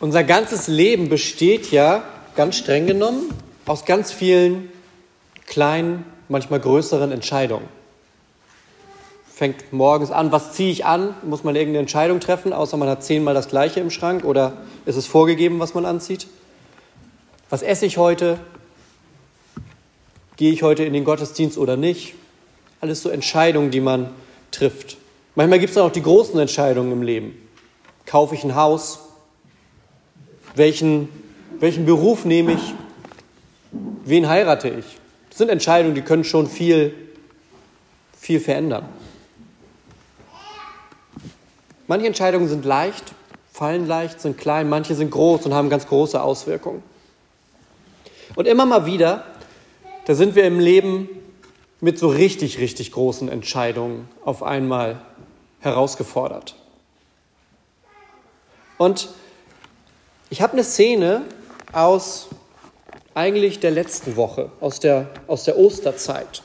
Unser ganzes Leben besteht ja, ganz streng genommen, aus ganz vielen kleinen, manchmal größeren Entscheidungen. Fängt morgens an, was ziehe ich an? Muss man irgendeine Entscheidung treffen, außer man hat zehnmal das gleiche im Schrank oder ist es vorgegeben, was man anzieht? Was esse ich heute? Gehe ich heute in den Gottesdienst oder nicht? Alles so Entscheidungen, die man trifft. Manchmal gibt es auch die großen Entscheidungen im Leben. Kaufe ich ein Haus? Welchen, welchen Beruf nehme ich? Wen heirate ich? Das sind Entscheidungen, die können schon viel, viel verändern. Manche Entscheidungen sind leicht, fallen leicht, sind klein, manche sind groß und haben ganz große Auswirkungen. Und immer mal wieder, da sind wir im Leben mit so richtig, richtig großen Entscheidungen auf einmal herausgefordert. Und ich habe eine Szene aus eigentlich der letzten Woche, aus der, aus der Osterzeit,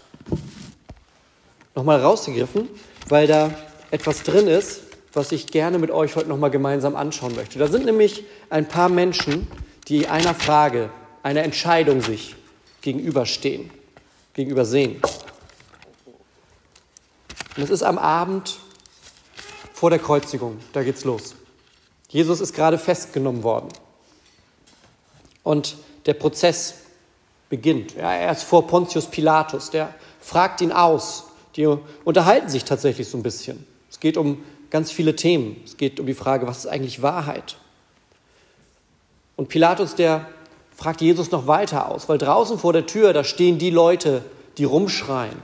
nochmal rausgegriffen, weil da etwas drin ist, was ich gerne mit euch heute nochmal gemeinsam anschauen möchte. Da sind nämlich ein paar Menschen, die einer Frage, einer Entscheidung sich gegenüberstehen, gegenübersehen. Und es ist am Abend vor der Kreuzigung, da geht's los. Jesus ist gerade festgenommen worden. Und der Prozess beginnt. Ja, er ist vor Pontius Pilatus, der fragt ihn aus. Die unterhalten sich tatsächlich so ein bisschen. Es geht um ganz viele Themen. Es geht um die Frage, was ist eigentlich Wahrheit? Und Pilatus, der fragt Jesus noch weiter aus, weil draußen vor der Tür, da stehen die Leute, die rumschreien,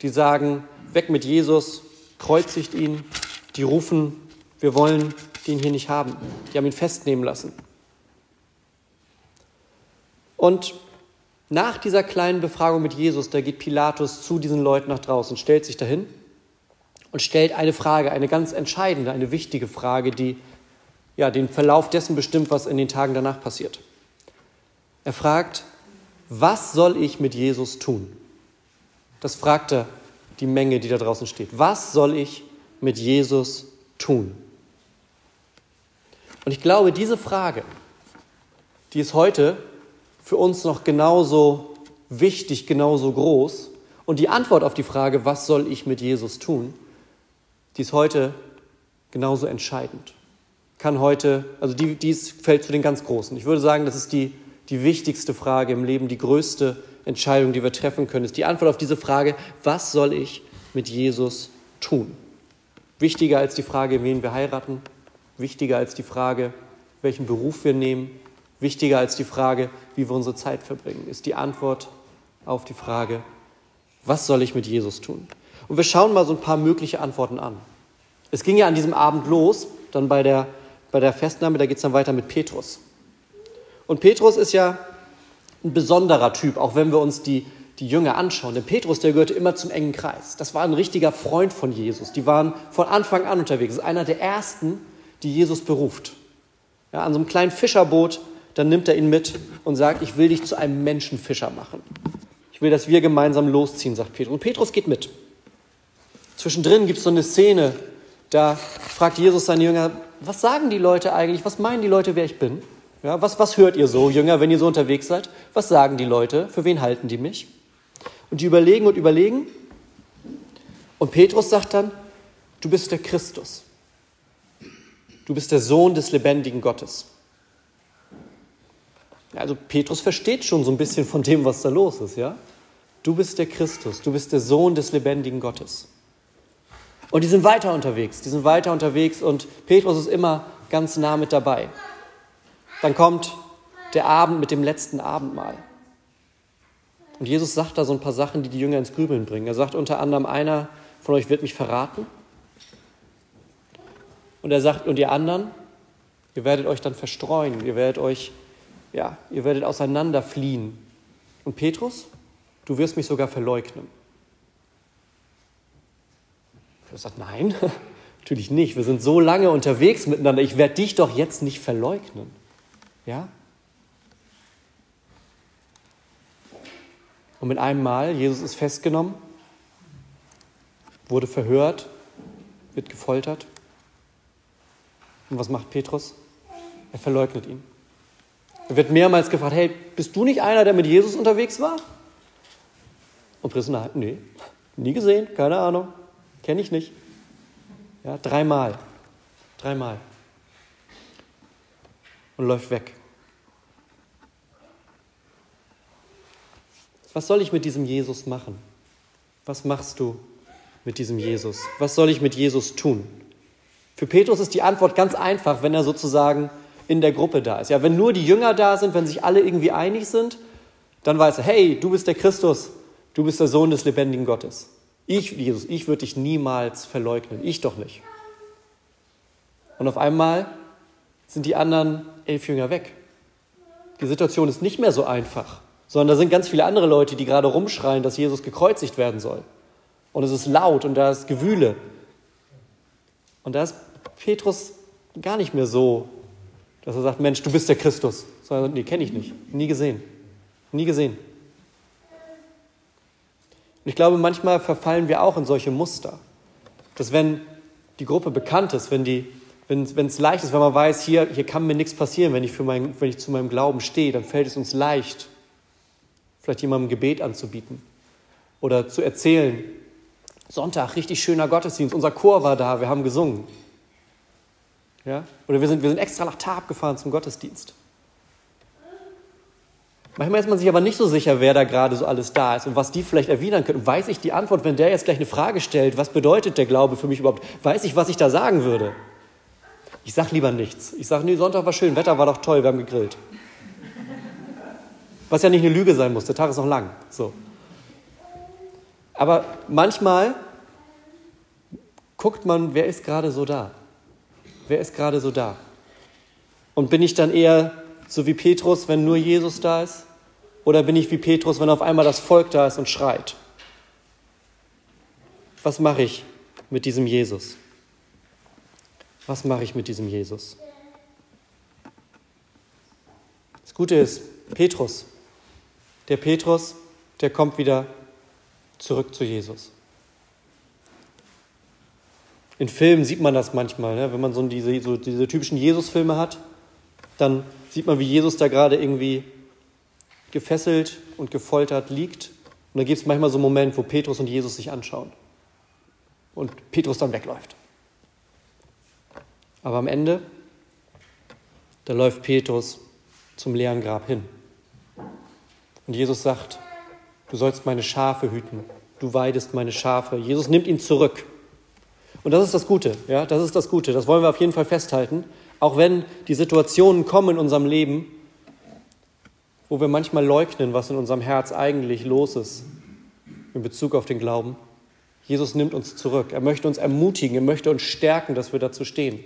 die sagen, weg mit Jesus, kreuzigt ihn, die rufen, wir wollen den hier nicht haben. Die haben ihn festnehmen lassen. Und nach dieser kleinen Befragung mit Jesus, da geht Pilatus zu diesen Leuten nach draußen, stellt sich dahin und stellt eine Frage, eine ganz entscheidende, eine wichtige Frage, die ja, den Verlauf dessen bestimmt, was in den Tagen danach passiert. Er fragt, was soll ich mit Jesus tun? Das fragte die Menge, die da draußen steht. Was soll ich mit Jesus tun? Und ich glaube, diese Frage, die ist heute für uns noch genauso wichtig, genauso groß. Und die Antwort auf die Frage, was soll ich mit Jesus tun, die ist heute genauso entscheidend. Kann heute, also die, dies fällt zu den ganz Großen. Ich würde sagen, das ist die, die wichtigste Frage im Leben, die größte Entscheidung, die wir treffen können, ist die Antwort auf diese Frage, was soll ich mit Jesus tun? Wichtiger als die Frage, wen wir heiraten, wichtiger als die Frage, welchen Beruf wir nehmen, wichtiger als die Frage, wie wir unsere Zeit verbringen, ist die Antwort auf die Frage, was soll ich mit Jesus tun? Und wir schauen mal so ein paar mögliche Antworten an. Es ging ja an diesem Abend los, dann bei der, bei der Festnahme, da geht es dann weiter mit Petrus. Und Petrus ist ja ein besonderer Typ, auch wenn wir uns die, die Jünger anschauen. Denn Petrus, der gehörte immer zum engen Kreis. Das war ein richtiger Freund von Jesus. Die waren von Anfang an unterwegs. Das ist einer der ersten, die Jesus beruft. Ja, an so einem kleinen Fischerboot, dann nimmt er ihn mit und sagt, ich will dich zu einem Menschenfischer machen. Ich will, dass wir gemeinsam losziehen, sagt Petrus. Und Petrus geht mit. Zwischendrin gibt es so eine Szene, da fragt Jesus seine Jünger, was sagen die Leute eigentlich, was meinen die Leute, wer ich bin? Ja, was, was hört ihr so, Jünger, wenn ihr so unterwegs seid? Was sagen die Leute? Für wen halten die mich? Und die überlegen und überlegen. Und Petrus sagt dann, du bist der Christus. Du bist der Sohn des lebendigen Gottes. Also Petrus versteht schon so ein bisschen von dem, was da los ist, ja? Du bist der Christus, du bist der Sohn des lebendigen Gottes. Und die sind weiter unterwegs, die sind weiter unterwegs und Petrus ist immer ganz nah mit dabei. Dann kommt der Abend mit dem letzten Abendmahl. Und Jesus sagt da so ein paar Sachen, die die Jünger ins Grübeln bringen. Er sagt unter anderem, einer von euch wird mich verraten. Und er sagt, und ihr anderen, ihr werdet euch dann verstreuen, ihr werdet euch ja, ihr werdet auseinander. Und Petrus, du wirst mich sogar verleugnen. Petrus sagt, nein, natürlich nicht. Wir sind so lange unterwegs miteinander. Ich werde dich doch jetzt nicht verleugnen. Ja? Und mit einem Mal, Jesus ist festgenommen, wurde verhört, wird gefoltert. Und was macht Petrus? Er verleugnet ihn. Er wird mehrmals gefragt, hey, bist du nicht einer, der mit Jesus unterwegs war? Und Petrus, nein, nee, nie gesehen, keine Ahnung, kenne ich nicht. Ja, dreimal, dreimal. Und läuft weg. Was soll ich mit diesem Jesus machen? Was machst du mit diesem Jesus? Was soll ich mit Jesus tun? Für Petrus ist die Antwort ganz einfach, wenn er sozusagen in der Gruppe da ist. Ja, wenn nur die Jünger da sind, wenn sich alle irgendwie einig sind, dann weiß er, hey, du bist der Christus, du bist der Sohn des lebendigen Gottes. Ich, Jesus, ich würde dich niemals verleugnen, ich doch nicht. Und auf einmal sind die anderen elf Jünger weg. Die Situation ist nicht mehr so einfach, sondern da sind ganz viele andere Leute, die gerade rumschreien, dass Jesus gekreuzigt werden soll. Und es ist laut und da ist Gewühle. Und da ist Petrus gar nicht mehr so dass er sagt, Mensch, du bist der Christus. Sondern, nee, kenne ich nicht. Nie gesehen. Nie gesehen. Und ich glaube, manchmal verfallen wir auch in solche Muster. Dass wenn die Gruppe bekannt ist, wenn, die, wenn, es leicht ist, wenn man weiß, hier, hier kann mir nichts passieren, wenn ich, für mein, wenn ich zu meinem Glauben stehe, dann fällt es uns leicht, vielleicht jemandem Gebet anzubieten oder zu erzählen. Sonntag, richtig schöner Gottesdienst, unser Chor war da, wir haben gesungen. Ja? Oder wir sind, wir sind extra nach Tab gefahren zum Gottesdienst. Manchmal ist man sich aber nicht so sicher, wer da gerade so alles da ist und was die vielleicht erwidern können. weiß ich die Antwort, wenn der jetzt gleich eine Frage stellt, was bedeutet der Glaube für mich überhaupt? Weiß ich, was ich da sagen würde? Ich sage lieber nichts. Ich sage, nee, Sonntag war schön, Wetter war doch toll, wir haben gegrillt. Was ja nicht eine Lüge sein muss, der Tag ist noch lang. So. Aber manchmal guckt man, wer ist gerade so da. Wer ist gerade so da? Und bin ich dann eher so wie Petrus, wenn nur Jesus da ist? Oder bin ich wie Petrus, wenn auf einmal das Volk da ist und schreit? Was mache ich mit diesem Jesus? Was mache ich mit diesem Jesus? Das Gute ist, Petrus, der Petrus, der kommt wieder zurück zu Jesus. In Filmen sieht man das manchmal, ne? wenn man so diese, so diese typischen Jesus-Filme hat, dann sieht man, wie Jesus da gerade irgendwie gefesselt und gefoltert liegt. Und dann gibt es manchmal so einen Moment, wo Petrus und Jesus sich anschauen und Petrus dann wegläuft. Aber am Ende, da läuft Petrus zum leeren Grab hin. Und Jesus sagt, du sollst meine Schafe hüten, du weidest meine Schafe. Jesus nimmt ihn zurück. Und das ist das Gute, ja, das ist das Gute. Das wollen wir auf jeden Fall festhalten. Auch wenn die Situationen kommen in unserem Leben, wo wir manchmal leugnen, was in unserem Herz eigentlich los ist in Bezug auf den Glauben. Jesus nimmt uns zurück. Er möchte uns ermutigen, er möchte uns stärken, dass wir dazu stehen.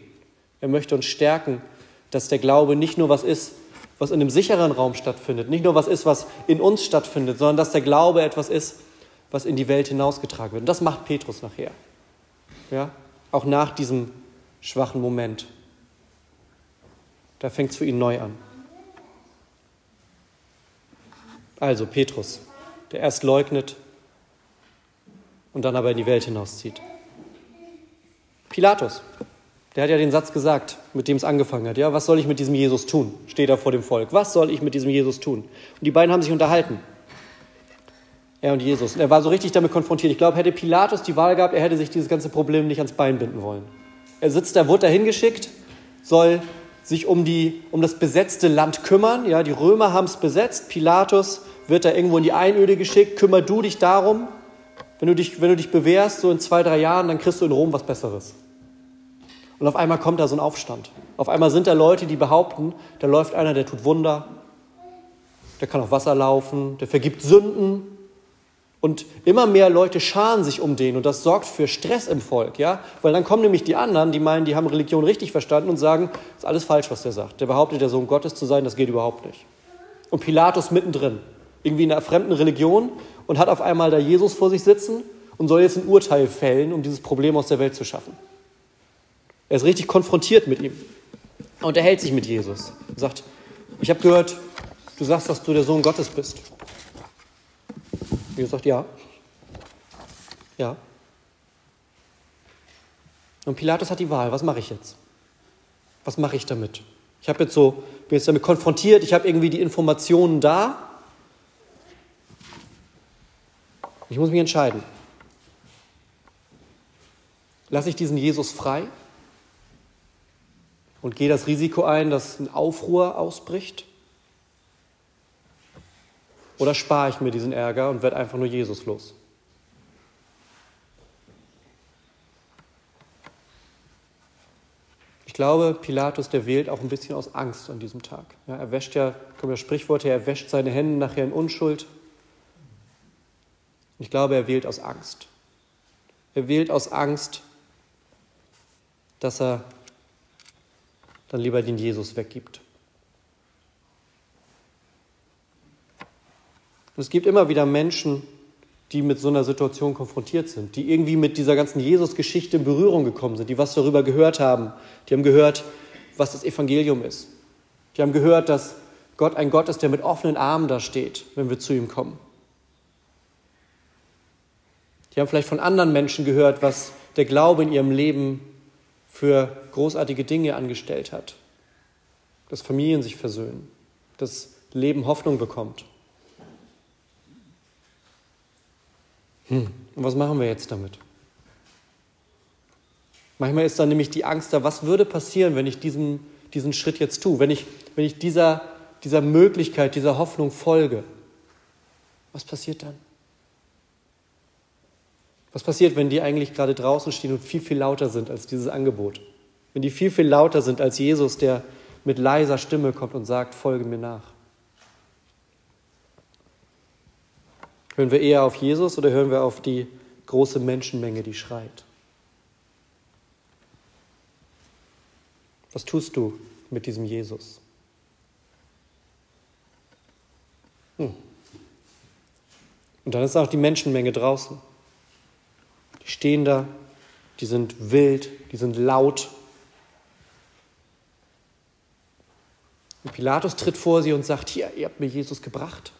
Er möchte uns stärken, dass der Glaube nicht nur was ist, was in einem sicheren Raum stattfindet, nicht nur was ist, was in uns stattfindet, sondern dass der Glaube etwas ist, was in die Welt hinausgetragen wird. Und das macht Petrus nachher. Ja? Auch nach diesem schwachen Moment. Da fängt es für ihn neu an. Also Petrus, der erst leugnet und dann aber in die Welt hinauszieht. Pilatus, der hat ja den Satz gesagt, mit dem es angefangen hat. Ja, was soll ich mit diesem Jesus tun? Steht er vor dem Volk. Was soll ich mit diesem Jesus tun? Und die beiden haben sich unterhalten. Er und Jesus. Und er war so richtig damit konfrontiert. Ich glaube, hätte Pilatus die Wahl gehabt, er hätte sich dieses ganze Problem nicht ans Bein binden wollen. Er sitzt da, wurde dahin geschickt, soll sich um, die, um das besetzte Land kümmern. Ja, die Römer haben es besetzt. Pilatus wird da irgendwo in die Einöde geschickt. Kümmer du dich darum. Wenn du dich, wenn du dich bewährst, so in zwei, drei Jahren, dann kriegst du in Rom was Besseres. Und auf einmal kommt da so ein Aufstand. Auf einmal sind da Leute, die behaupten, da läuft einer, der tut Wunder, der kann auf Wasser laufen, der vergibt Sünden, und immer mehr Leute scharen sich um den und das sorgt für Stress im Volk, ja? Weil dann kommen nämlich die anderen, die meinen, die haben Religion richtig verstanden und sagen, ist alles falsch, was der sagt. Der behauptet, der Sohn Gottes zu sein, das geht überhaupt nicht. und Pilatus mittendrin, irgendwie in einer fremden Religion und hat auf einmal da Jesus vor sich sitzen und soll jetzt ein Urteil fällen, um dieses Problem aus der Welt zu schaffen. Er ist richtig konfrontiert mit ihm. Er unterhält sich mit Jesus und sagt, ich habe gehört, du sagst, dass du der Sohn Gottes bist. Jesus sagt, ja. Ja. Und Pilatus hat die Wahl, was mache ich jetzt? Was mache ich damit? Ich habe jetzt so, bin jetzt damit konfrontiert, ich habe irgendwie die Informationen da. Ich muss mich entscheiden. Lasse ich diesen Jesus frei und gehe das Risiko ein, dass ein Aufruhr ausbricht? Oder spare ich mir diesen Ärger und werde einfach nur Jesus los? Ich glaube, Pilatus, der wählt auch ein bisschen aus Angst an diesem Tag. Ja, er wäscht ja, kommt das Sprichwort her, er wäscht seine Hände nachher in Unschuld. Ich glaube, er wählt aus Angst. Er wählt aus Angst, dass er dann lieber den Jesus weggibt. Und es gibt immer wieder Menschen, die mit so einer Situation konfrontiert sind, die irgendwie mit dieser ganzen Jesus-Geschichte in Berührung gekommen sind, die was darüber gehört haben. Die haben gehört, was das Evangelium ist. Die haben gehört, dass Gott ein Gott ist, der mit offenen Armen da steht, wenn wir zu ihm kommen. Die haben vielleicht von anderen Menschen gehört, was der Glaube in ihrem Leben für großartige Dinge angestellt hat. Dass Familien sich versöhnen, dass Leben Hoffnung bekommt. Hm, und was machen wir jetzt damit? Manchmal ist dann nämlich die Angst da, was würde passieren, wenn ich diesen, diesen Schritt jetzt tue, wenn ich, wenn ich dieser, dieser Möglichkeit, dieser Hoffnung folge. Was passiert dann? Was passiert, wenn die eigentlich gerade draußen stehen und viel, viel lauter sind als dieses Angebot? Wenn die viel, viel lauter sind als Jesus, der mit leiser Stimme kommt und sagt, folge mir nach. Hören wir eher auf Jesus oder hören wir auf die große Menschenmenge, die schreit? Was tust du mit diesem Jesus? Hm. Und dann ist auch die Menschenmenge draußen. Die stehen da, die sind wild, die sind laut. Und Pilatus tritt vor sie und sagt, hier, ihr habt mir Jesus gebracht.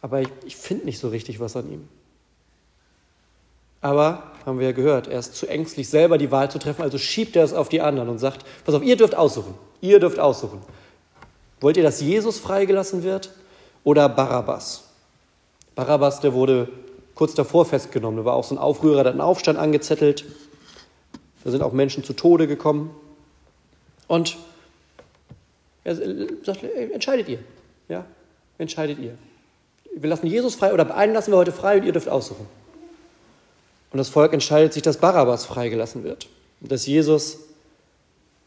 Aber ich, ich finde nicht so richtig was an ihm. Aber, haben wir ja gehört, er ist zu ängstlich, selber die Wahl zu treffen, also schiebt er es auf die anderen und sagt, pass auf, ihr dürft aussuchen, ihr dürft aussuchen. Wollt ihr, dass Jesus freigelassen wird oder Barabbas? Barabbas, der wurde kurz davor festgenommen. Da war auch so ein Aufrührer, der hat einen Aufstand angezettelt. Da sind auch Menschen zu Tode gekommen. Und er sagt, entscheidet ihr. Ja, entscheidet ihr. Wir lassen Jesus frei oder einen lassen wir heute frei und ihr dürft aussuchen. Und das Volk entscheidet sich, dass Barabbas freigelassen wird und dass Jesus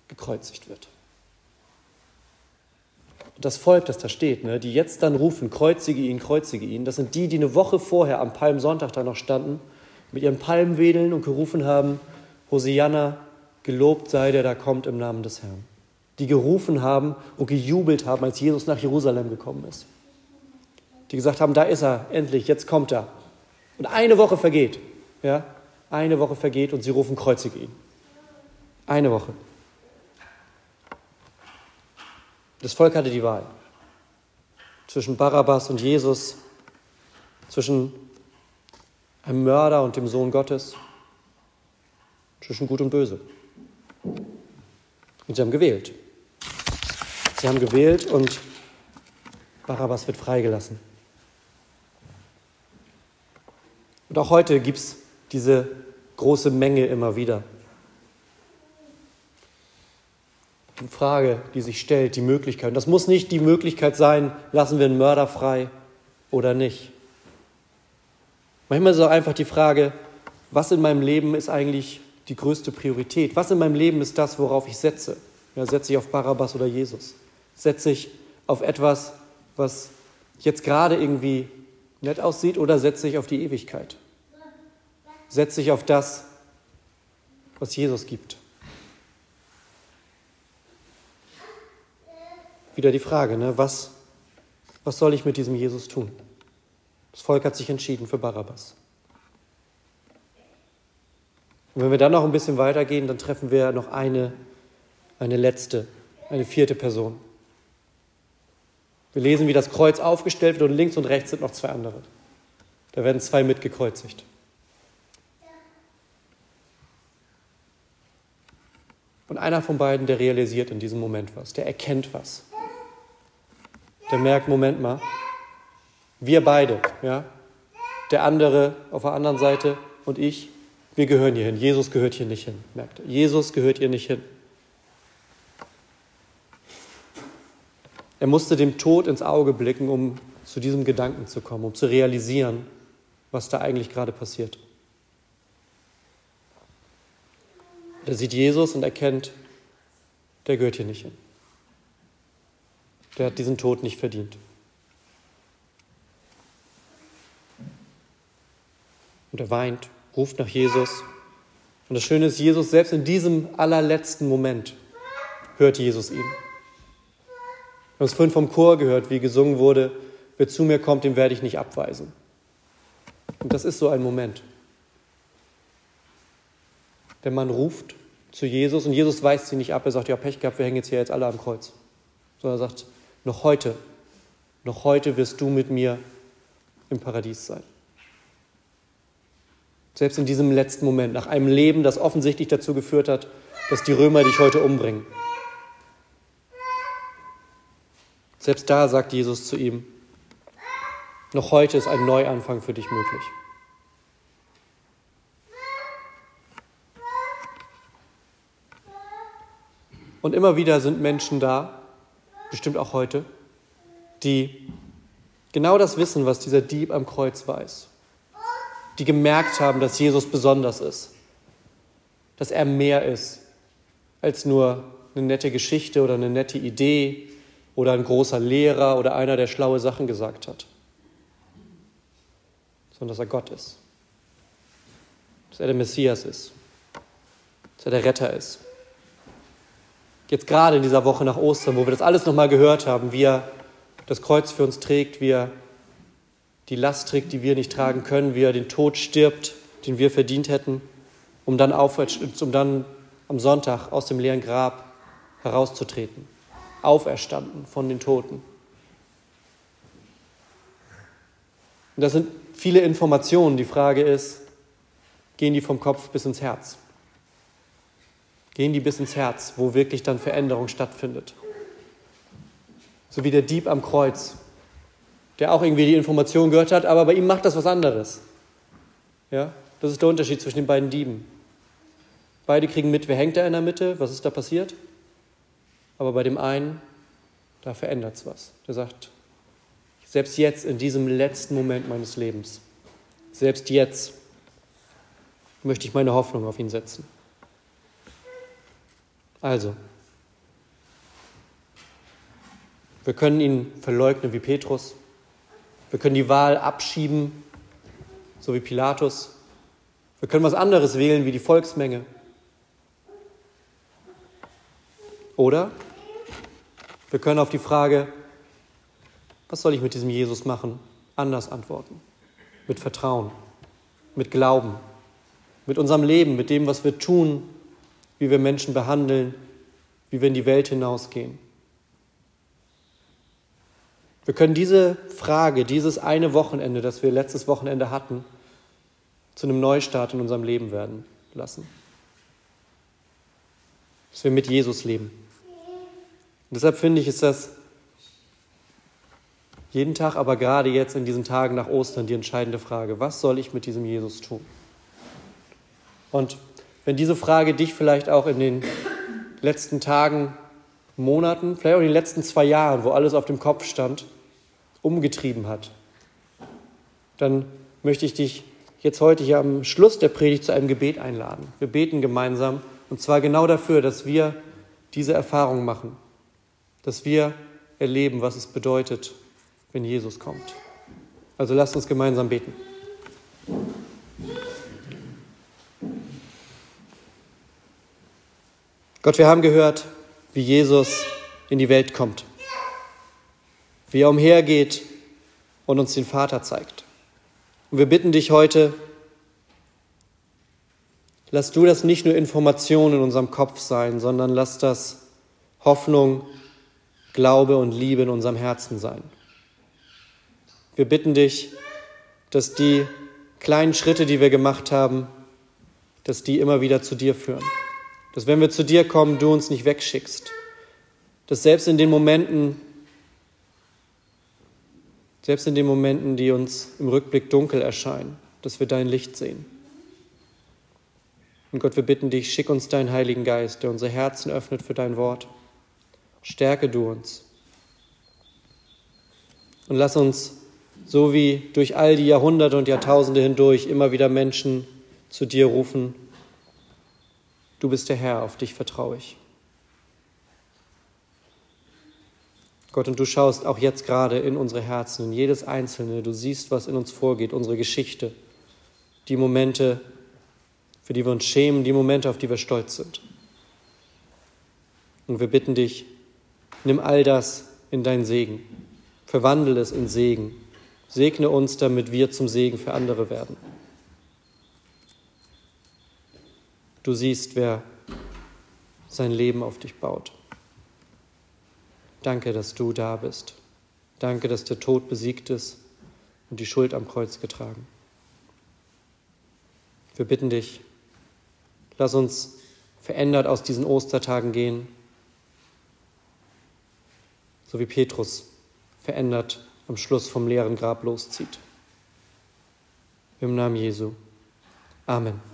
gekreuzigt wird das Volk, das da steht, ne, die jetzt dann rufen, kreuzige ihn, kreuzige ihn, das sind die, die eine Woche vorher am Palmsonntag da noch standen, mit ihren Palmwedeln und gerufen haben, Hosianna, gelobt sei der, da kommt im Namen des Herrn. Die gerufen haben und gejubelt haben, als Jesus nach Jerusalem gekommen ist. Die gesagt haben, da ist er, endlich, jetzt kommt er. Und eine Woche vergeht, ja, eine Woche vergeht und sie rufen, kreuzige ihn. Eine Woche. Das Volk hatte die Wahl zwischen Barabbas und Jesus, zwischen einem Mörder und dem Sohn Gottes, zwischen Gut und Böse. Und sie haben gewählt. Sie haben gewählt und Barabbas wird freigelassen. Und auch heute gibt es diese große Menge immer wieder. die Frage, die sich stellt, die Möglichkeit. Und das muss nicht die Möglichkeit sein, lassen wir einen Mörder frei oder nicht. Manchmal ist es auch einfach die Frage, was in meinem Leben ist eigentlich die größte Priorität? Was in meinem Leben ist das, worauf ich setze? Ja, setze ich auf Barabbas oder Jesus? Setze ich auf etwas, was jetzt gerade irgendwie nett aussieht oder setze ich auf die Ewigkeit? Setze ich auf das, was Jesus gibt? wieder die Frage, ne? was, was soll ich mit diesem Jesus tun? Das Volk hat sich entschieden für Barabbas. Und wenn wir dann noch ein bisschen weitergehen, dann treffen wir noch eine, eine letzte, eine vierte Person. Wir lesen, wie das Kreuz aufgestellt wird und links und rechts sind noch zwei andere. Da werden zwei mitgekreuzigt. Und einer von beiden, der realisiert in diesem Moment was, der erkennt was. Der merkt, Moment mal, wir beide, ja, der andere auf der anderen Seite und ich, wir gehören hier hin. Jesus gehört hier nicht hin, merkt er. Jesus gehört hier nicht hin. Er musste dem Tod ins Auge blicken, um zu diesem Gedanken zu kommen, um zu realisieren, was da eigentlich gerade passiert. Er sieht Jesus und erkennt, der gehört hier nicht hin. Der hat diesen Tod nicht verdient. Und er weint, ruft nach Jesus. Und das Schöne ist, Jesus selbst in diesem allerletzten Moment hört Jesus ihn. Wir haben es vorhin vom Chor gehört, wie gesungen wurde, wer zu mir kommt, den werde ich nicht abweisen. Und das ist so ein Moment. Der Mann ruft zu Jesus und Jesus weist sie nicht ab. Er sagt, ja, Pech gehabt, wir hängen jetzt hier jetzt alle am Kreuz. Sondern er sagt, noch heute, noch heute wirst du mit mir im Paradies sein. Selbst in diesem letzten Moment, nach einem Leben, das offensichtlich dazu geführt hat, dass die Römer dich heute umbringen. Selbst da sagt Jesus zu ihm, noch heute ist ein Neuanfang für dich möglich. Und immer wieder sind Menschen da, bestimmt auch heute, die genau das wissen, was dieser Dieb am Kreuz weiß. Die gemerkt haben, dass Jesus besonders ist, dass er mehr ist als nur eine nette Geschichte oder eine nette Idee oder ein großer Lehrer oder einer, der schlaue Sachen gesagt hat, sondern dass er Gott ist, dass er der Messias ist, dass er der Retter ist jetzt gerade in dieser Woche nach Ostern, wo wir das alles nochmal gehört haben, wie er das Kreuz für uns trägt, wie er die Last trägt, die wir nicht tragen können, wie er den Tod stirbt, den wir verdient hätten, um dann, um dann am Sonntag aus dem leeren Grab herauszutreten, auferstanden von den Toten. Und das sind viele Informationen. Die Frage ist, gehen die vom Kopf bis ins Herz? Gehen die bis ins Herz, wo wirklich dann Veränderung stattfindet. So wie der Dieb am Kreuz, der auch irgendwie die Information gehört hat, aber bei ihm macht das was anderes. Ja, das ist der Unterschied zwischen den beiden Dieben. Beide kriegen mit, wer hängt da in der Mitte, was ist da passiert. Aber bei dem einen, da verändert es was. Der sagt, selbst jetzt, in diesem letzten Moment meines Lebens, selbst jetzt möchte ich meine Hoffnung auf ihn setzen. Also, wir können ihn verleugnen wie Petrus. Wir können die Wahl abschieben, so wie Pilatus. Wir können was anderes wählen wie die Volksmenge. Oder wir können auf die Frage, was soll ich mit diesem Jesus machen, anders antworten. Mit Vertrauen, mit Glauben, mit unserem Leben, mit dem, was wir tun wie wir Menschen behandeln, wie wir in die Welt hinausgehen. Wir können diese Frage, dieses eine Wochenende, das wir letztes Wochenende hatten, zu einem Neustart in unserem Leben werden lassen. Dass wir mit Jesus leben. Und deshalb finde ich, ist das jeden Tag, aber gerade jetzt in diesen Tagen nach Ostern die entscheidende Frage. Was soll ich mit diesem Jesus tun? Und wenn diese Frage dich vielleicht auch in den letzten Tagen, Monaten, vielleicht auch in den letzten zwei Jahren, wo alles auf dem Kopf stand, umgetrieben hat, dann möchte ich dich jetzt heute hier am Schluss der Predigt zu einem Gebet einladen. Wir beten gemeinsam und zwar genau dafür, dass wir diese Erfahrung machen, dass wir erleben, was es bedeutet, wenn Jesus kommt. Also lasst uns gemeinsam beten. Gott, wir haben gehört, wie Jesus in die Welt kommt. wie er umhergeht und uns den Vater zeigt. Und wir bitten dich heute, lass du das nicht nur Information in unserem Kopf sein, sondern lass das Hoffnung, Glaube und Liebe in unserem Herzen sein. Wir bitten dich, dass die kleinen Schritte, die wir gemacht haben, dass die immer wieder zu dir führen. Dass wenn wir zu dir kommen, du uns nicht wegschickst. Dass selbst in den Momenten, selbst in den Momenten, die uns im Rückblick dunkel erscheinen, dass wir dein Licht sehen. Und Gott, wir bitten dich, schick uns deinen Heiligen Geist, der unsere Herzen öffnet für dein Wort. Stärke du uns. Und lass uns, so wie durch all die Jahrhunderte und Jahrtausende hindurch, immer wieder Menschen zu dir rufen, du bist der Herr, auf dich vertraue ich. Gott, und du schaust auch jetzt gerade in unsere Herzen, in jedes Einzelne. Du siehst, was in uns vorgeht, unsere Geschichte, die Momente, für die wir uns schämen, die Momente, auf die wir stolz sind. Und wir bitten dich, nimm all das in deinen Segen, verwandle es in Segen, segne uns, damit wir zum Segen für andere werden. Du siehst, wer sein Leben auf dich baut. Danke, dass du da bist. Danke, dass der Tod besiegt ist und die Schuld am Kreuz getragen. Wir bitten dich, lass uns verändert aus diesen Ostertagen gehen, so wie Petrus verändert am Schluss vom leeren Grab loszieht. Im Namen Jesu. Amen.